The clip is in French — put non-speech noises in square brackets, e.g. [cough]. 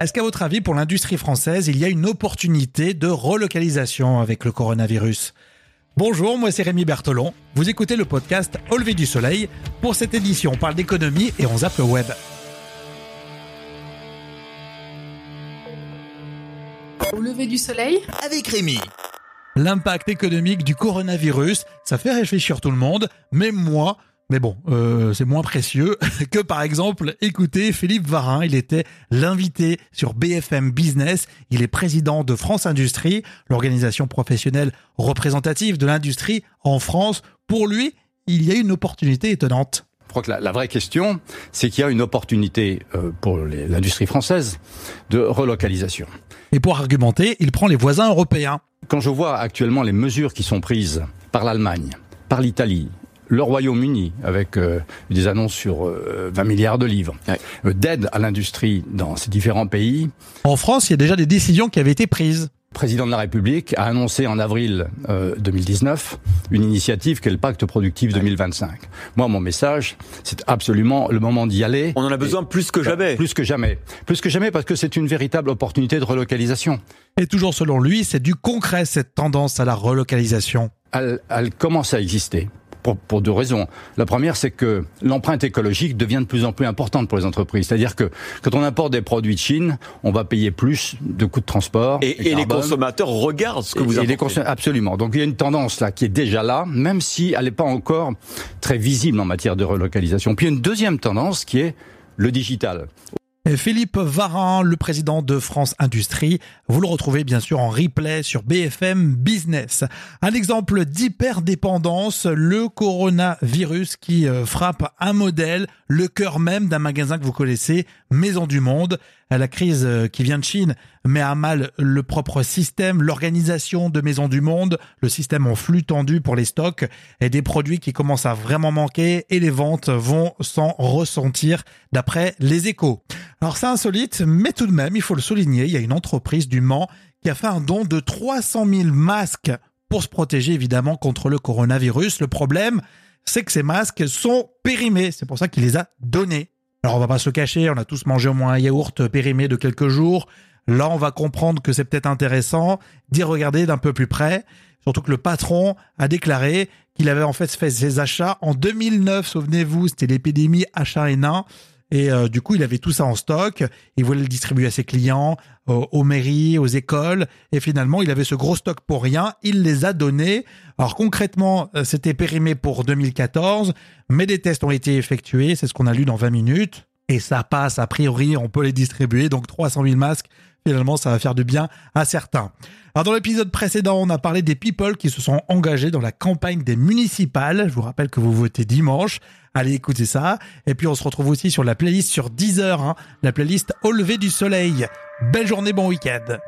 Est-ce qu'à votre avis, pour l'industrie française, il y a une opportunité de relocalisation avec le coronavirus? Bonjour, moi c'est Rémi Bertolon. Vous écoutez le podcast Au lever du soleil. Pour cette édition, on parle d'économie et on zappe le web. Au lever du soleil avec Rémi. L'impact économique du coronavirus, ça fait réfléchir tout le monde, même moi, mais bon, euh, c'est moins précieux [laughs] que par exemple, écoutez Philippe Varin, il était l'invité sur BFM Business, il est président de France Industrie, l'organisation professionnelle représentative de l'industrie en France. Pour lui, il y a une opportunité étonnante. Je crois que la, vraie question, c'est qu'il y a une opportunité euh, pour l'industrie française de relocalisation. Et pour argumenter, il prend les voisins européens. Quand je vois actuellement les mesures qui sont prises par l'Allemagne, par l'Italie, le Royaume-Uni, avec euh, des annonces sur 20 euh, milliards de livres, euh, d'aide à l'industrie dans ces différents pays. En France, il y a déjà des décisions qui avaient été prises. Le président de la République a annoncé en avril 2019 une initiative qu'est le pacte productif 2025. Moi, mon message, c'est absolument le moment d'y aller. On en a besoin plus que jamais. Plus que jamais. Plus que jamais parce que c'est une véritable opportunité de relocalisation. Et toujours selon lui, c'est du concret cette tendance à la relocalisation. Elle, elle commence à exister pour, deux raisons. La première, c'est que l'empreinte écologique devient de plus en plus importante pour les entreprises. C'est-à-dire que quand on importe des produits de Chine, on va payer plus de coûts de transport. Et, les consommateurs regardent ce que vous avez Absolument. Donc il y a une tendance là qui est déjà là, même si elle n'est pas encore très visible en matière de relocalisation. Puis il y a une deuxième tendance qui est le digital. Philippe Varin, le président de France Industrie. Vous le retrouvez bien sûr en replay sur BFM Business. Un exemple d'hyperdépendance, le coronavirus qui euh, frappe un modèle, le cœur même d'un magasin que vous connaissez, Maison du Monde. La crise euh, qui vient de Chine met à mal le propre système, l'organisation de Maison du Monde, le système en flux tendu pour les stocks et des produits qui commencent à vraiment manquer et les ventes vont s'en ressentir d'après les échos. Alors c'est insolite, mais tout de même, il faut le souligner, il y a une entreprise du Mans qui a fait un don de 300 000 masques pour se protéger évidemment contre le coronavirus. Le problème, c'est que ces masques sont périmés. C'est pour ça qu'il les a donnés. Alors on va pas se cacher, on a tous mangé au moins un yaourt périmé de quelques jours. Là, on va comprendre que c'est peut-être intéressant d'y regarder d'un peu plus près. Surtout que le patron a déclaré qu'il avait en fait fait ses achats en 2009. Souvenez-vous, c'était l'épidémie H1N1. Et euh, du coup, il avait tout ça en stock. Il voulait le distribuer à ses clients, aux mairies, aux écoles. Et finalement, il avait ce gros stock pour rien. Il les a donnés. Alors concrètement, euh, c'était périmé pour 2014, mais des tests ont été effectués. C'est ce qu'on a lu dans 20 minutes. Et ça passe, a priori, on peut les distribuer. Donc 300 000 masques finalement, ça va faire du bien à certains. Alors, dans l'épisode précédent, on a parlé des people qui se sont engagés dans la campagne des municipales. Je vous rappelle que vous votez dimanche. Allez écouter ça. Et puis, on se retrouve aussi sur la playlist sur 10 heures, hein, la playlist Au lever du soleil. Belle journée, bon week-end.